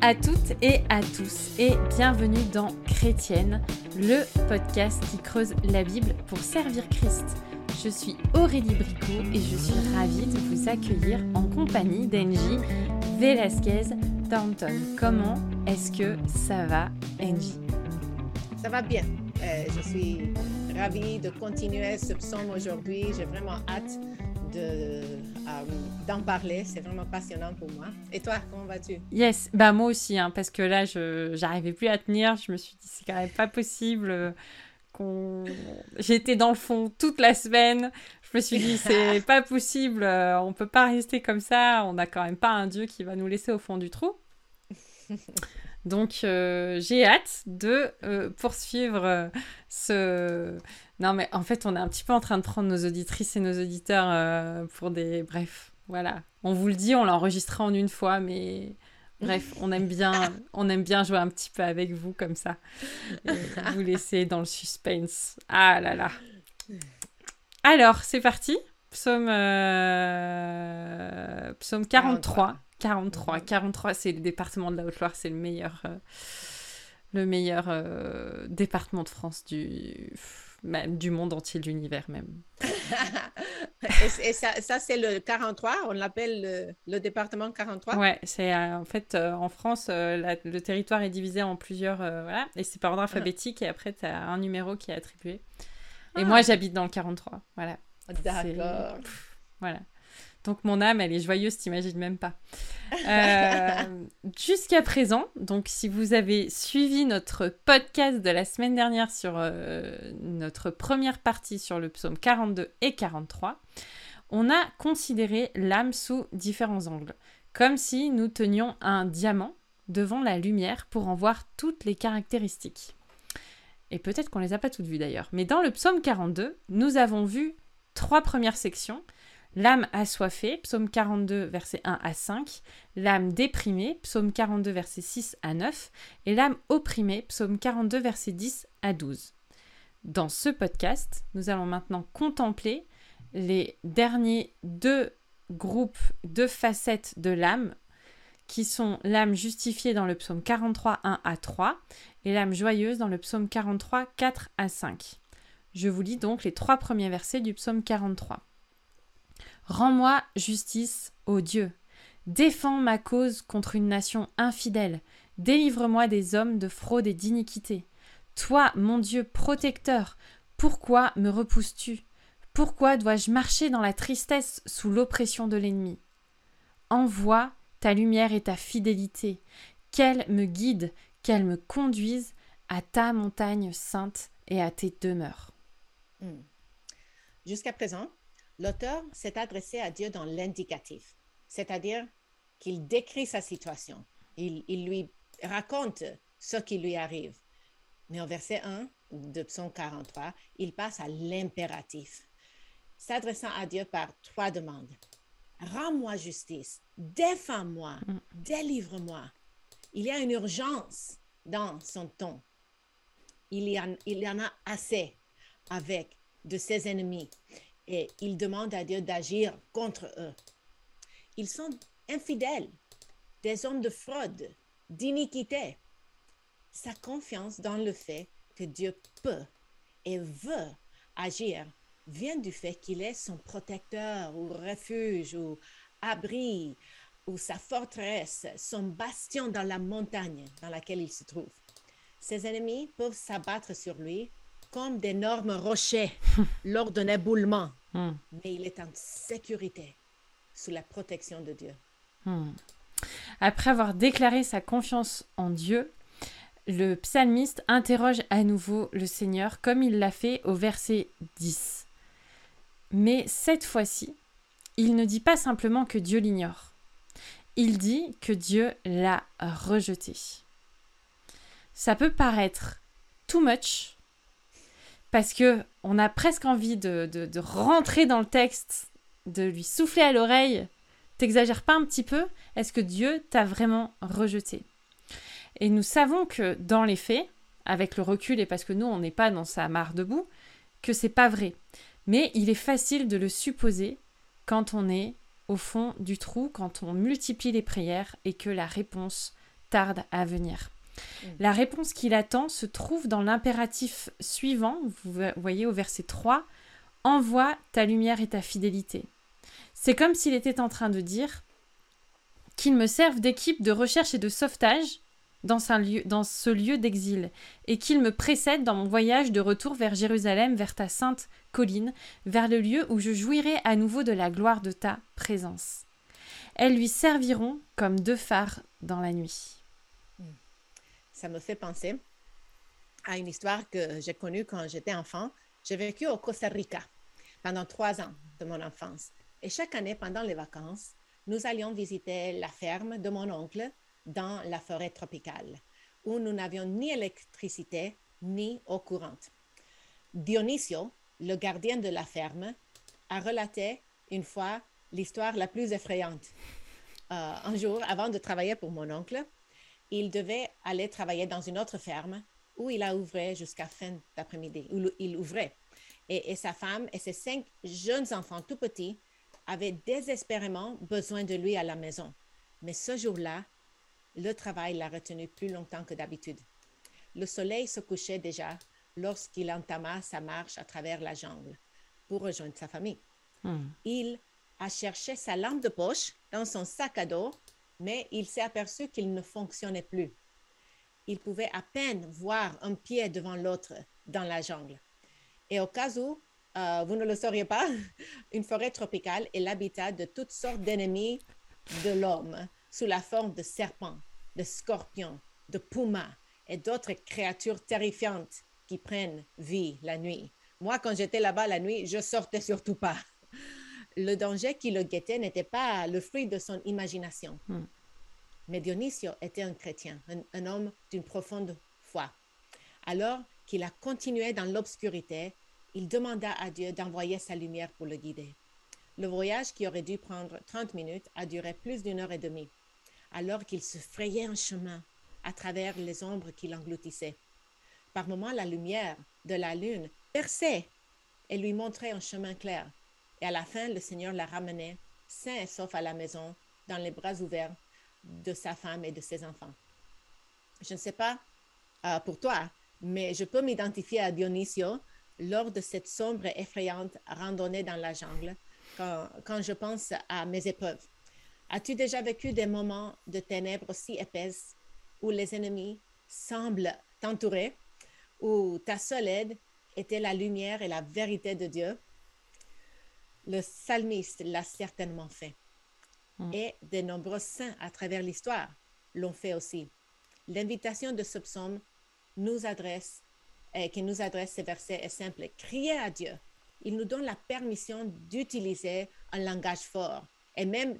à toutes et à tous et bienvenue dans Chrétienne, le podcast qui creuse la Bible pour servir Christ. Je suis Aurélie Bricot et je suis ravie de vous accueillir en compagnie d'Angie Velasquez Thornton. Comment est-ce que ça va, Angie Ça va bien. Euh, je suis ravie de continuer ce psaume aujourd'hui. J'ai vraiment hâte de, euh, d'en parler. C'est vraiment passionnant pour moi. Et toi, comment vas-tu? Yes, bah moi aussi, hein, parce que là, je j'arrivais plus à tenir. Je me suis dit, c'est quand même pas possible euh, qu'on... J'étais dans le fond toute la semaine. Je me suis dit, c'est pas possible, euh, on peut pas rester comme ça. On n'a quand même pas un Dieu qui va nous laisser au fond du trou. Donc, j'ai hâte de poursuivre ce non, mais en fait, on est un petit peu en train de prendre nos auditrices et nos auditeurs euh, pour des. Bref, voilà. On vous le dit, on l'a enregistré en une fois, mais. Bref, on aime bien, on aime bien jouer un petit peu avec vous comme ça. vous laisser dans le suspense. Ah là là. Alors, c'est parti. Psaume, euh, Psaume 43. 43. 43, c'est le département de la Haute-Loire, c'est le meilleur, euh, le meilleur département de France du même du monde entier, de l'univers même. et, ça, c'est le 43, on l'appelle le, département 43 Ouais, c'est euh, en fait euh, en France, euh, le territoire est divisé en plusieurs, voilà, et c'est par ordre ah. alphabétique, et après tu as un numéro qui est attribué. Et ah. moi j'habite dans le 43, voilà. D'accord. Voilà. Donc mon âme, elle est joyeuse, t'imagines même pas. Euh, jusqu'à présent, donc si vous avez suivi notre podcast de la semaine dernière sur euh, notre première partie sur le psaume 42 et 43, on a considéré l'âme sous différents angles, comme si nous tenions un diamant devant la lumière pour en voir toutes les caractéristiques. Et peut-être qu'on les a pas toutes vues d'ailleurs. Mais dans le psaume 42, nous avons vu trois premières sections L'âme assoiffée, psaume 42, versets 1 à 5. L'âme déprimée, psaume 42, versets 6 à 9. Et l'âme opprimée, psaume 42, versets 10 à 12. Dans ce podcast, nous allons maintenant contempler les derniers deux groupes, deux facettes de l'âme, qui sont l'âme justifiée dans le psaume 43, 1 à 3 et l'âme joyeuse dans le psaume 43, 4 à 5. Je vous lis donc les trois premiers versets du psaume 43. Rends-moi justice, ô Dieu. Défends ma cause contre une nation infidèle. Délivre-moi des hommes de fraude et d'iniquité. Toi, mon Dieu protecteur, pourquoi me repousses-tu? Pourquoi dois-je marcher dans la tristesse sous l'oppression de l'ennemi? Envoie ta lumière et ta fidélité, qu'elle me guide, qu'elle me conduise à ta montagne sainte et à tes demeures. Hmm. Jusqu'à présent, L'auteur s'est adressé à Dieu dans l'indicatif, c'est-à-dire qu'il décrit sa situation, il, lui raconte ce qui lui arrive. Mais en verset 1 de Psaume 43, il passe à l'impératif, s'adressant à Dieu par trois demandes. Rends-moi justice, défends-moi, mm. délivre-moi. Il y a une urgence dans son ton. Il y, en, il y en a assez avec de ses ennemis et il demande à Dieu d'agir contre eux. Ils sont infidèles, des hommes de fraude, d'iniquité. Sa confiance dans le fait que Dieu peut et veut agir vient du fait qu'il est son protecteur ou refuge ou abri ou sa forteresse, son bastion dans la montagne dans laquelle il se trouve. Ses ennemis peuvent s'abattre sur lui comme d'énormes rochers lors d'un éboulement, hmm. mais il est en sécurité sous la protection de Dieu. Hmm. Après avoir déclaré sa confiance en Dieu, le psalmiste interroge à nouveau le Seigneur comme il l'a fait au verset 10. Mais cette fois-ci, il ne dit pas simplement que Dieu l'ignore. Il dit que Dieu l'a rejeté. Ça peut paraître too much, parce que on a presque envie de, rentrer dans le texte, de lui souffler à l'oreille. T'exagères pas un petit peu Est-ce que Dieu t'a vraiment rejeté? Et nous savons que dans les faits, avec le recul et parce que nous on n'est pas dans sa mare debout, que c'est pas vrai. Mais il est facile de le supposer quand on est au fond du trou, quand on multiplie les prières et que la réponse tarde à venir. Mm. La réponse qu'il attend se trouve dans l'impératif suivant, vous voyez au verset 3, Envoie ta lumière et ta fidélité. C'est comme s'il était en train de dire qu'il me serve d'équipe de recherche et de sauvetage dans, dans ce lieu d'exil, et qu'il me précède dans mon voyage de retour vers Jérusalem, vers ta sainte colline, vers le lieu où je jouirai à nouveau de la gloire de ta présence. Elles lui serviront comme deux phares dans la nuit. Ça me fait penser à une histoire que j'ai connue quand j'étais enfant. J'ai vécu au Costa Rica pendant trois ans de mon enfance. Et chaque année, pendant les vacances, nous allions visiter la ferme de mon oncle dans la forêt tropicale, où nous n'avions ni électricité ni eau courante. Dionisio, le gardien de la ferme, a relaté une fois l'histoire la plus effrayante. Euh, un jour, avant de travailler pour mon oncle, il devait aller travailler dans une autre ferme où il a ouvert jusqu'à fin d'après-midi, où il ouvrait. Et, et, sa femme et ses cinq jeunes enfants tout petits avaient désespérément besoin de lui à la maison. Mais ce jour-là, le travail l'a retenu plus longtemps que d'habitude. Le soleil se couchait déjà lorsqu'il entama sa marche à travers la jungle pour rejoindre sa famille. Hmm. Il a cherché sa lampe de poche dans son sac à dos, mais il s'est aperçu qu'il ne fonctionnait plus. Il pouvait à peine voir un pied devant l'autre dans la jungle. Et au cas où euh, vous ne le sauriez pas, une forêt tropicale est l'habitat de toutes sortes d'ennemis de l'homme sous la forme de serpents, de scorpions, de pumas et d'autres créatures terrifiantes qui prennent vie la nuit. Moi, quand j'étais là-bas la nuit, je sortais surtout pas. Le danger qui le guettait n'était pas le fruit de son imagination. Hmm. Mais Dionisio était un chrétien, un, un homme d'une profonde foi. Alors qu'il a continué dans l'obscurité, il demanda à Dieu d'envoyer sa lumière pour le guider. Le voyage qui aurait dû prendre 30 minutes a duré plus d'une heure et demie, alors qu'il se frayait un chemin à travers les ombres qui l'engloutissaient. Par moments, la lumière de la lune perçait et lui montrait un chemin clair. Et à la fin, le Seigneur la ramenait, sain et sauf à la maison, dans les bras ouverts de sa femme et de ses enfants. Je ne sais pas euh, pour toi, mais je peux m'identifier à Dionisio lors de cette sombre et effrayante randonnée dans la jungle quand, quand je pense à mes épreuves. As-tu déjà vécu des moments de ténèbres si épaisses où les ennemis semblent t'entourer, où ta seule aide était la lumière et la vérité de Dieu? Le psalmiste l'a certainement fait. Mm. Et de nombreux saints à travers l'histoire l'ont fait aussi. L'invitation de ce psaume nous adresse, et qui nous adresse ces versets est simple. Crier à Dieu. Il nous donne la permission d'utiliser un langage fort et même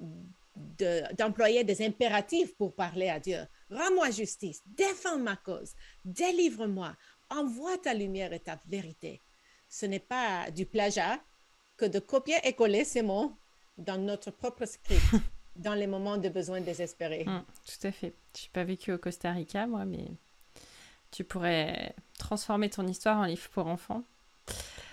de- d'employer des impératifs pour parler à Dieu. Rends-moi justice, défends ma cause, délivre-moi, envoie ta lumière et ta vérité. Ce n'est pas du plagiat que de copier et coller ces mots dans notre propre script, dans les moments de besoin désespérés. Hmm, tout à fait. Je n'ai pas vécu au Costa Rica, moi, mais tu pourrais transformer ton histoire en livre pour enfants.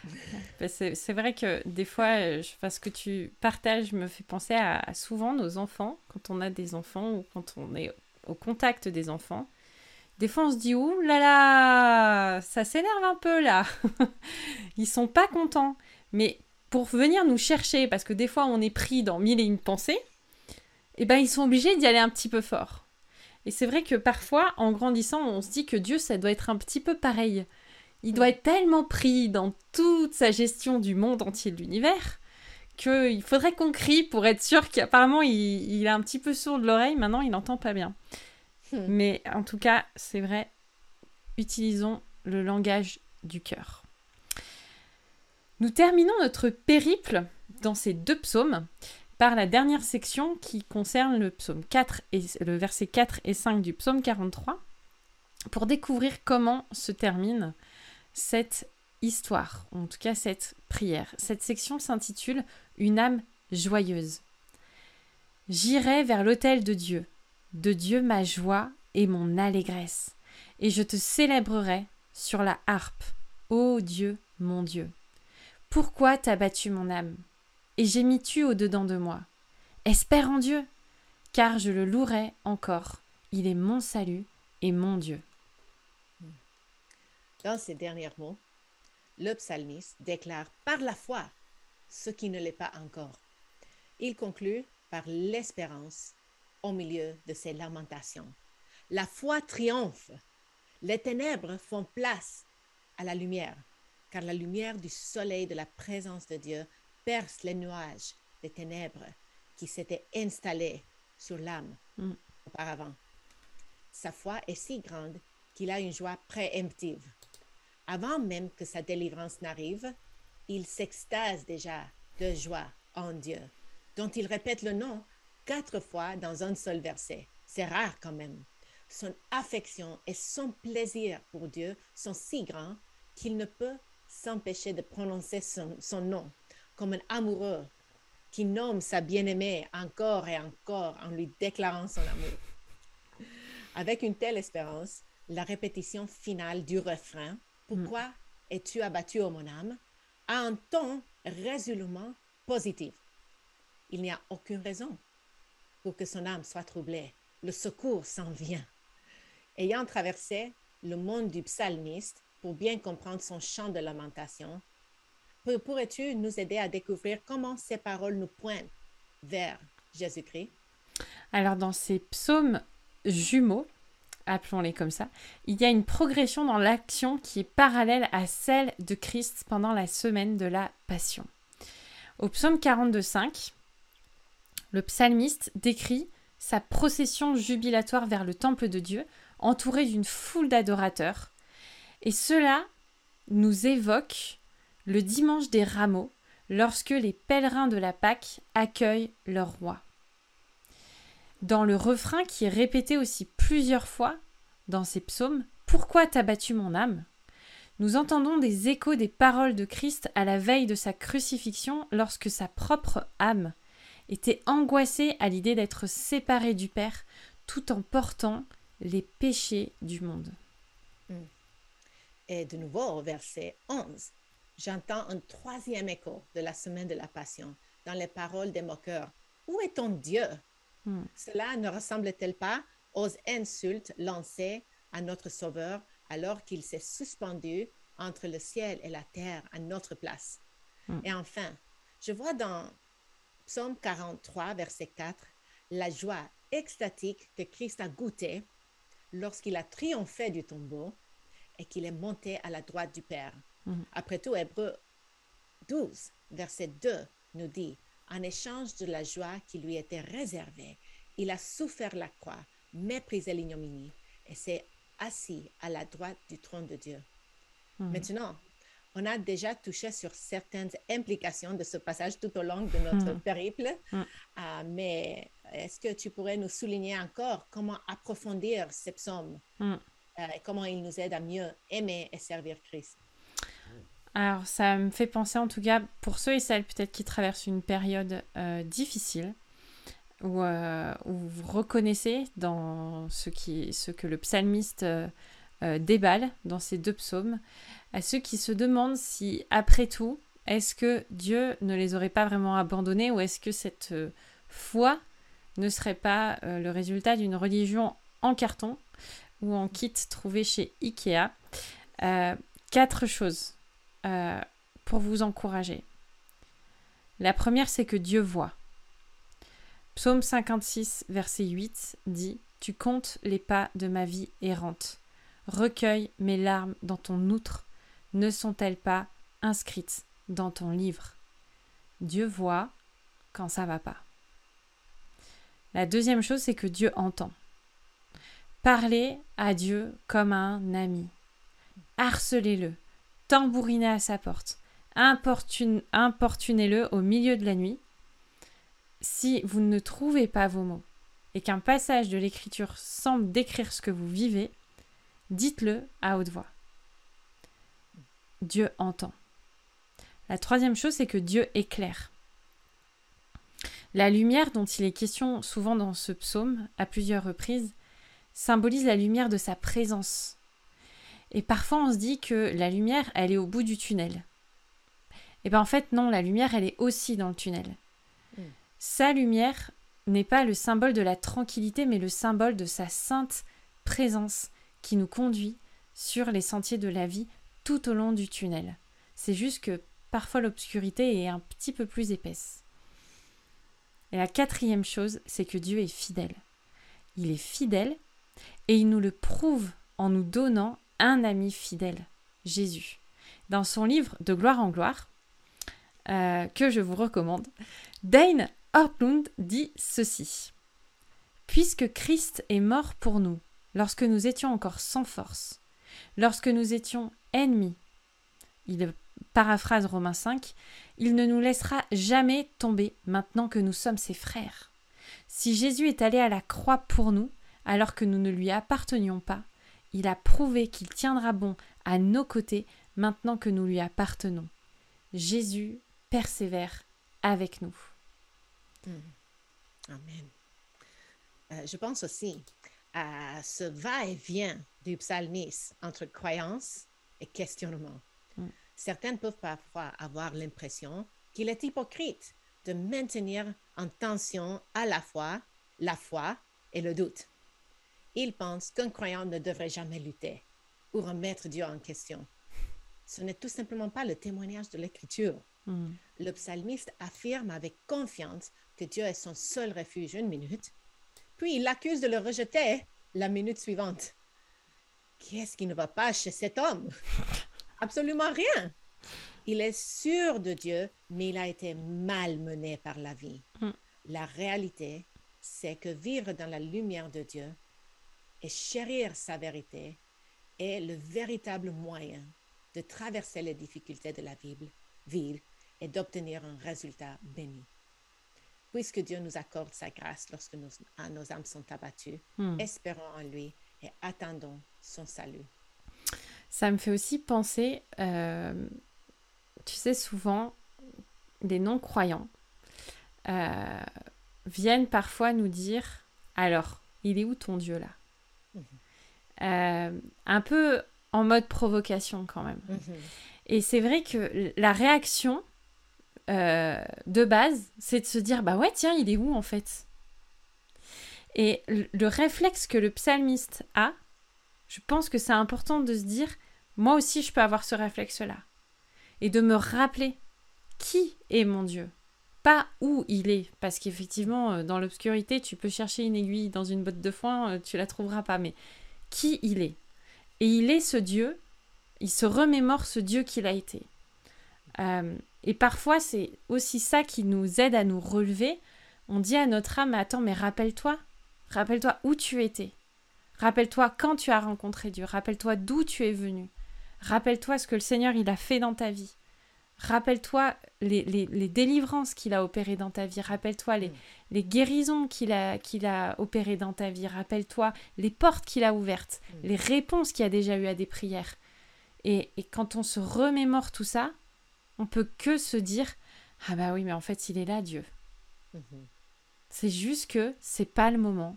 C'est vrai que des fois, euh, je, enfin, ce que tu partages me fait penser à, à souvent nos enfants, quand on a des enfants ou quand on est au contact des enfants. Des fois, on se dit, ouh là là, ça s'énerve un peu là. Ils sont pas contents. Mais pour venir nous chercher, parce que des fois, on est pris dans mille et une pensées, eh ben, ils sont obligés d'y aller un petit peu fort. Et c'est vrai que parfois, en grandissant, on se dit que Dieu, ça doit être un petit peu pareil. Il doit être tellement pris dans toute sa gestion du monde entier de l'univers qu'il faudrait qu'on crie pour être sûr qu'apparemment il, il a un petit peu sourd de l'oreille, maintenant il n'entend pas bien. Hmm. Mais en tout cas, c'est vrai, utilisons le langage du cœur. Nous terminons notre périple dans ces deux psaumes par la dernière section qui concerne le psaume 4 et le verset 4 et 5 du psaume 43 pour découvrir comment se termine cette histoire, en tout cas cette prière. Cette section s'intitule Une âme joyeuse. J'irai vers l'autel de Dieu, de Dieu ma joie et mon allégresse, et je te célébrerai sur la harpe, ô Dieu, mon Dieu. Pourquoi t'as battu mon âme et gémis-tu au-dedans de moi? Espère en Dieu, car je le louerai encore Il est mon salut et mon Dieu. Dans ces derniers mots, le psalmiste déclare par la foi ce qui ne l'est pas encore. Il conclut par l'espérance au milieu de ses lamentations. La foi triomphe. Les ténèbres font place à la lumière, car la lumière du soleil de la présence de Dieu perce les nuages des ténèbres qui s'étaient installés sur l'âme Mm. auparavant. Sa foi est si grande qu'il a une joie préemptive. Avant même que sa délivrance n'arrive, il s'extase déjà de joie en Dieu, dont il répète le nom quatre fois dans un seul verset. C'est rare quand même. Son affection et son plaisir pour Dieu sont si grands qu'il ne peut s'empêcher de prononcer son, son nom comme un amoureux qui nomme sa bien-aimée encore et encore en lui déclarant son amour. Avec une telle espérance, la répétition finale du refrain Pourquoi es-tu abattu, ô mon âme a un ton résolument positif. Il n'y a aucune raison pour que son âme soit troublée. Le secours s'en vient. Ayant traversé le monde du psalmiste pour bien comprendre son chant de lamentation, pour- pourrais-tu nous aider à découvrir comment ces paroles nous pointent vers Jésus-Christ? Alors dans ces psaumes jumeaux, appelons-les comme ça, il y a une progression dans l'action qui est parallèle à celle de Christ pendant la semaine de la Passion. Au psaume 42.5, le psalmiste décrit sa procession jubilatoire vers le temple de Dieu, entouré d'une foule d'adorateurs. Et cela nous évoque le dimanche des rameaux, lorsque les pèlerins de la Pâque accueillent leur roi. Dans le refrain qui est répété aussi plusieurs fois dans ces psaumes, Pourquoi t'as battu mon âme? Nous entendons des échos des paroles de Christ à la veille de sa crucifixion lorsque sa propre âme était angoissée à l'idée d'être séparée du Père tout en portant les péchés du monde. Et de nouveau, au verset 11, j'entends un troisième écho de la semaine de la Passion dans les paroles des moqueurs. Où est ton Dieu? Hmm. Cela ne ressemble-t-il pas aux insultes lancées à notre Sauveur alors qu'il s'est suspendu entre le ciel et la terre à notre place? Hmm. Et enfin, je vois dans Psaume 43, verset 4, la joie extatique que Christ a goûtée lorsqu'il a triomphé du tombeau et qu'il est monté à la droite du Père. Mhm. Après tout, Hébreu 12, verset 2 nous dit, en échange de la joie qui lui était réservée, il a souffert la croix, méprisé l'ignominie et s'est assis à la droite du trône de Dieu. Mhm. Maintenant, on a déjà touché sur certaines implications de ce passage tout au long de notre Mhm. périple. Ah, mais est-ce que tu pourrais nous souligner encore comment approfondir ces psaumes? Euh, comment ils nous aident à mieux aimer et servir Christ? Alors, ça me fait penser, en tout cas, pour ceux et celles peut-être qui traversent une période euh, difficile, où, euh, où vous reconnaissez dans ce, que le psalmiste déballe dans ces deux psaumes, à ceux qui se demandent si, après tout, est-ce que Dieu ne les aurait pas vraiment abandonnés ou est-ce que cette foi ne serait pas le résultat d'une religion en carton ou en kit trouvé chez Ikea Euh, Quatre choses euh, pour vous encourager. La première, c'est que Dieu voit. Psaume 56, verset 8 dit Tu comptes les pas de ma vie errante. Recueille mes larmes dans ton outre. Ne sont-elles pas inscrites dans ton livre? Dieu voit quand ça va pas. La deuxième chose, c'est que Dieu entend. Parlez à Dieu comme à un ami. Harcelez-le, tambourinez à sa porte, importune- importunez-le au milieu de la nuit. Si vous ne trouvez pas vos mots et qu'un passage de l'écriture semble décrire ce que vous vivez, dites-le à haute voix. Dieu entend. La troisième chose, c'est que Dieu éclaire. La lumière dont il est question souvent dans ce psaume, à plusieurs reprises, symbolise la lumière de sa présence. Et parfois on se dit que la lumière, elle est au bout du tunnel. Et bien en fait non, la lumière, elle est aussi dans le tunnel. Mm. Sa lumière n'est pas le symbole de la tranquillité, mais le symbole de sa sainte présence qui nous conduit sur les sentiers de la vie tout au long du tunnel. C'est juste que parfois l'obscurité est un petit peu plus épaisse. Et la quatrième chose, c'est que Dieu est fidèle. Il est fidèle et il nous le prouve en nous donnant un ami fidèle, Jésus. Dans son livre De gloire en gloire, euh, que je vous recommande, Dane Hortlund dit ceci. Puisque Christ est mort pour nous, lorsque nous étions encore sans force, lorsque nous étions ennemis, il paraphrase Romains 5, il ne nous laissera jamais tomber maintenant que nous sommes ses frères. Si Jésus est allé à la croix pour nous, alors que nous ne lui appartenions pas, il a prouvé qu'il tiendra bon à nos côtés maintenant que nous lui appartenons. Jésus persévère avec nous. Hmm. Amen. Euh, je pense aussi à ce va-et-vient du psalmiste entre croyance et questionnement. Mm. Certaines peuvent parfois avoir l'impression qu'il est hypocrite de maintenir en tension à la fois la foi et le doute. Ils pensent qu'un croyant ne devrait jamais lutter ou remettre Dieu en question. Ce n'est tout simplement pas le témoignage de l'Écriture. Mm. Le psalmiste affirme avec confiance que Dieu est son seul refuge une minute, puis il l'accuse de le rejeter la minute suivante. Qu'est-ce qui ne va pas chez cet homme? Absolument rien. Il est sûr de Dieu, mais il a été malmené par la vie. Mm. La réalité, c'est que vivre dans la lumière de Dieu et chérir sa vérité est le véritable moyen de traverser les difficultés de la Bible, vie et d'obtenir un résultat béni. Puisque Dieu nous accorde sa grâce lorsque nos, nos âmes sont abattues, hmm. espérons en lui et attendons son salut. Ça me fait aussi penser, euh, tu sais, souvent, des non-croyants euh, viennent parfois nous dire, alors, il est où ton Dieu là? Euh, Un peu en mode provocation quand même. Mhm. Et c'est vrai que la réaction euh, de base, c'est de se dire bah ouais, tiens, il est où en fait? Et le réflexe que le psalmiste a, je pense que c'est important de se dire moi aussi, je peux avoir ce réflexe-là. Et de me rappeler qui est mon Dieu pas où il est, parce qu'effectivement, euh, dans l'obscurité, tu peux chercher une aiguille dans une botte de foin, tu la trouveras pas, mais qui il est. Et il est ce Dieu, il se remémore ce Dieu qu'il a été. Euh, et parfois, c'est aussi ça qui nous aide à nous relever. On dit à notre âme, attends, mais rappelle-toi, rappelle-toi où tu étais. Rappelle-toi quand tu as rencontré Dieu. Rappelle-toi d'où tu es venu. Rappelle-toi ce que le Seigneur il a fait dans ta vie. Rappelle-toi les, les, délivrances qu'il a opérées dans ta vie. Rappelle-toi les, mm. les, guérisons qu'il a, qu'il a opérées dans ta vie. Rappelle-toi les portes qu'il a ouvertes, mm. les réponses qu'il a déjà eues à des prières. Et, et, quand on se remémore tout ça, on peut que se dire Ah bah oui, mais en fait, il est là, Dieu. Mm-hmm. C'est juste que c'est pas le moment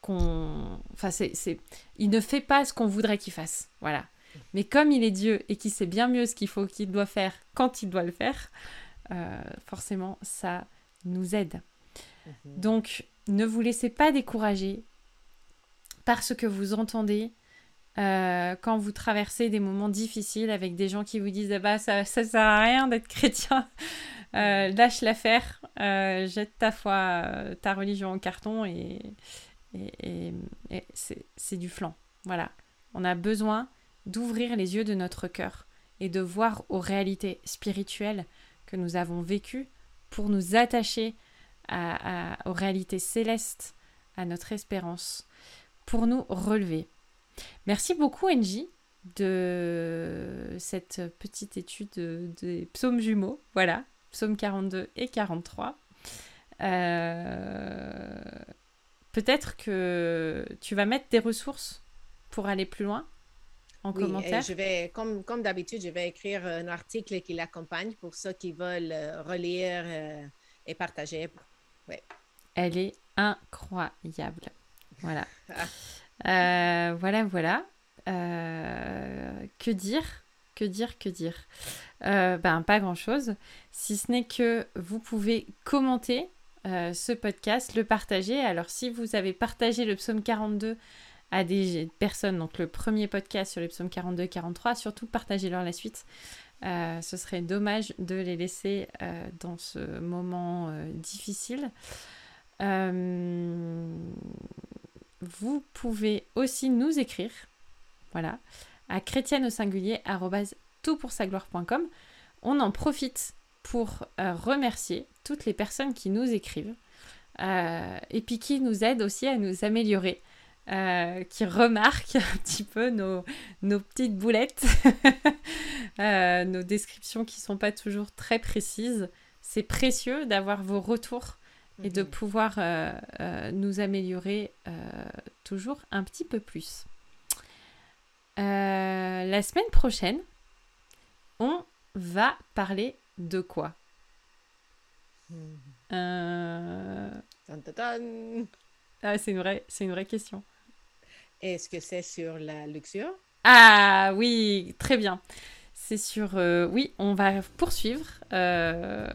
qu'on. Enfin, c'est, il ne fait pas ce qu'on voudrait qu'il fasse. Voilà. Mais comme il est Dieu et qu'il sait bien mieux ce qu'il faut qu'il doit faire quand il doit le faire, euh, forcément, ça nous aide. Mhm. Donc, ne vous laissez pas décourager par ce que vous entendez euh, quand vous traversez des moments difficiles avec des gens qui vous disent ah bah ça, ça sert à rien d'être chrétien, euh, lâche l'affaire, jette ta foi, ta religion en carton et, et, c'est du flanc. Voilà. On a besoin d'ouvrir les yeux de notre cœur et de voir aux réalités spirituelles que nous avons vécues pour nous attacher aux réalités célestes, à notre espérance, pour nous relever. Merci beaucoup, Angie, de cette petite étude des psaumes jumeaux. Voilà, psaumes 42 et 43. Euh, Peut-être que tu vas mettre des ressources pour aller plus loin en oui, commentaire. Je vais, comme, comme d'habitude, je vais écrire un article qui l'accompagne pour ceux qui veulent euh, relire euh, et partager. Ouais. Elle est incroyable. Voilà. Euh, voilà, voilà. que dire Que dire Que dire? Ben, pas grand-chose. Si ce n'est que vous pouvez commenter ce podcast, le partager. Alors si vous avez partagé le psaume 42 à des personnes, donc le premier podcast sur les psaumes 42 et 43, surtout partagez-leur la suite. ce serait dommage de les laisser dans ce moment difficile. vous pouvez aussi nous écrire, voilà, à chrétienne au singulier toutpoursagloire.com. On en profite pour euh, remercier toutes les personnes qui nous écrivent euh, et puis qui nous aident aussi à nous améliorer. Euh, qui remarquent un petit peu nos, nos petites boulettes, nos descriptions qui ne sont pas toujours très précises. C'est précieux d'avoir vos retours et de mhm. pouvoir nous améliorer toujours un petit peu plus. la semaine prochaine, on va parler de quoi? Hmm. Ah, c'est une, vraie, c'est une vraie question. Est-ce que c'est sur la luxure? Ah oui, très bien. C'est sur... Euh, oui, on va poursuivre. Euh...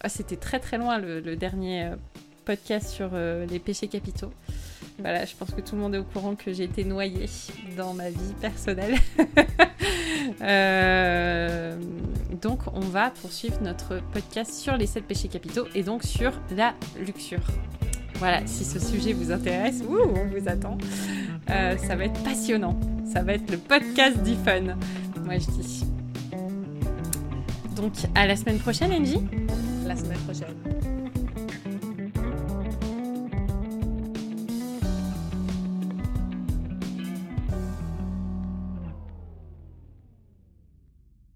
Ah, c'était très très loin le, dernier euh, podcast sur euh, les péchés capitaux. Voilà, je pense que tout le monde est au courant que j'ai été noyée dans ma vie personnelle. Euh, donc, on va poursuivre notre podcast sur les 7 péchés capitaux et donc sur la luxure. Voilà, si ce sujet vous intéresse, on vous attend. Euh, ça va être passionnant. Ça va être le podcast du fun, moi je dis. Donc, à la semaine prochaine, Angie La semaine prochaine.